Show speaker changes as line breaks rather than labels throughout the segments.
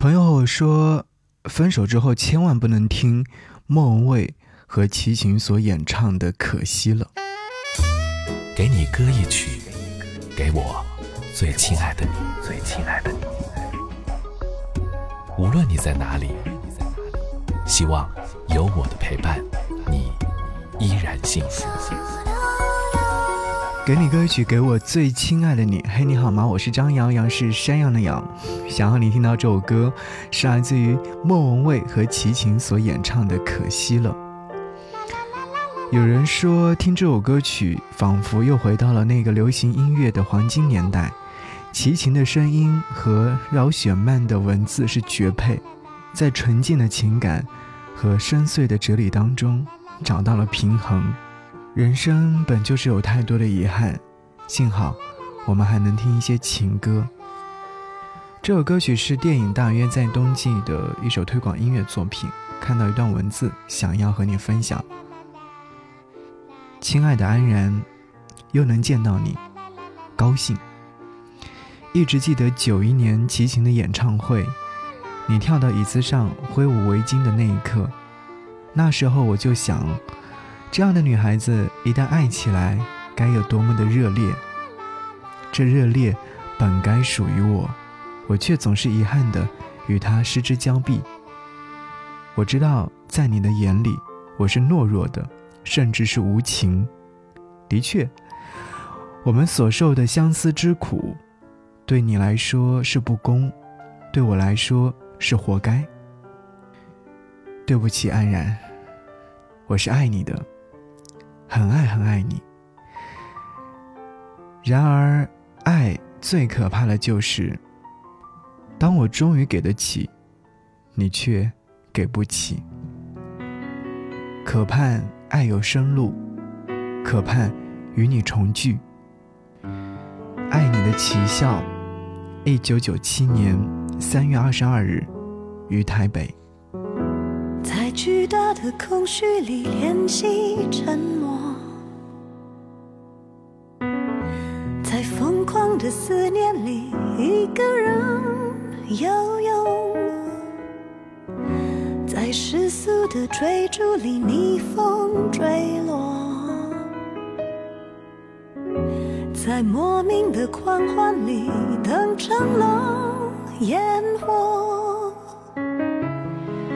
朋友和我说，分手之后千万不能听莫文蔚和齐秦所演唱的《可惜了》。
给你歌一曲，给我最亲爱的你，最亲爱的你。无论你在哪里，希望有我的陪伴，你依然幸福。
给你歌曲，给我最亲爱的你。嘿，你好吗？我是张阳阳，是山羊的羊。想要你听到这首歌，是来自于莫文蔚和齐秦所演唱的《可惜了》。有人说，听这首歌曲，仿佛又回到了那个流行音乐的黄金年代。齐秦的声音和饶雪漫的文字是绝配，在纯净的情感和深邃的哲理当中找到了平衡。人生本就是有太多的遗憾，幸好我们还能听一些情歌。这首歌曲是电影《大约在冬季》的一首推广音乐作品。看到一段文字，想要和你分享。亲爱的安然，又能见到你，高兴。一直记得九一年齐秦的演唱会，你跳到椅子上挥舞围巾的那一刻，那时候我就想。这样的女孩子一旦爱起来，该有多么的热烈！这热烈本该属于我，我却总是遗憾的与她失之交臂。我知道，在你的眼里，我是懦弱的，甚至是无情。的确，我们所受的相思之苦，对你来说是不公，对我来说是活该。对不起，安然，我是爱你的。很爱很爱你，然而，爱最可怕的就是，当我终于给得起，你却给不起。可盼爱有生路，可盼与你重聚。爱你的奇笑，一九九七年三月二十二日，于台北。
在巨大的空虚里练习沉的思念里，一个人游泳，在世俗的追逐里逆风坠落，在莫名的狂欢里等成了烟火，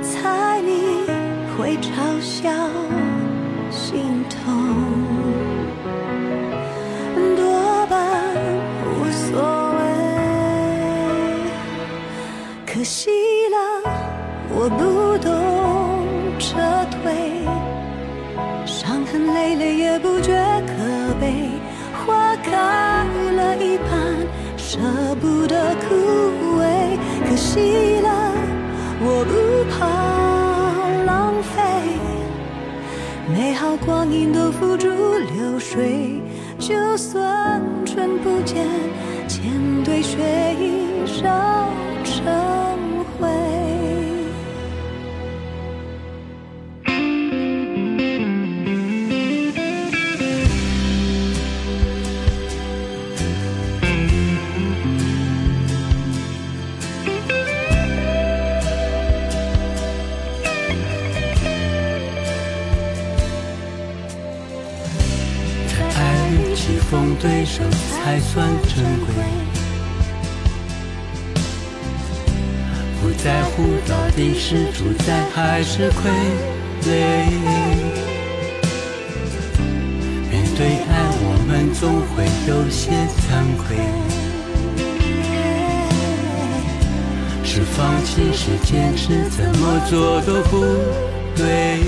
猜你会嘲笑，可惜了，我不懂撤退，伤痕累累也不觉可悲。花开了一半，舍不得枯萎。可惜了，我不怕浪费，美好光阴都付诸流水。就算春不见，千堆雪已烧成。
对手才算珍贵，不在乎到底是主宰还是傀儡。面对爱，我们总会有些惭愧，是放弃是坚持，怎么做都不对。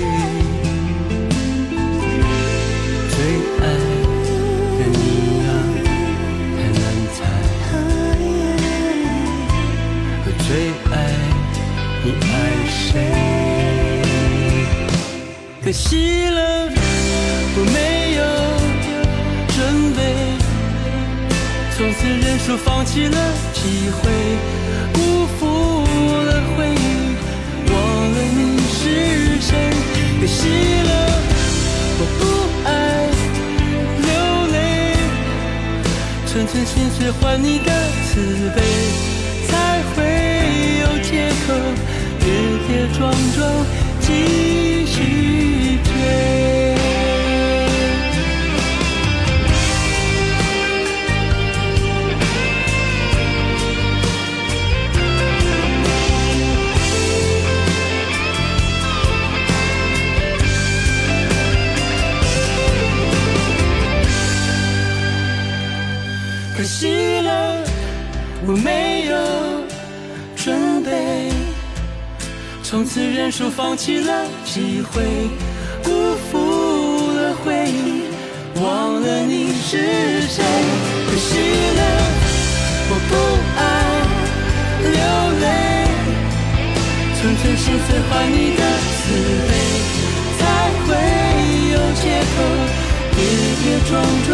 你爱谁可惜了，我没有准备，从此认输，放弃了机会，辜负了回忆，忘了你是谁。可惜了，我不爱流泪，寸寸心碎换你的慈悲，才会有借口跌跌撞撞继续从此认输，放弃了机会，辜负了回忆，忘了你是谁。可惜了，我不爱流泪，纯粹是最换你的慈悲，才会有借口跌跌撞撞。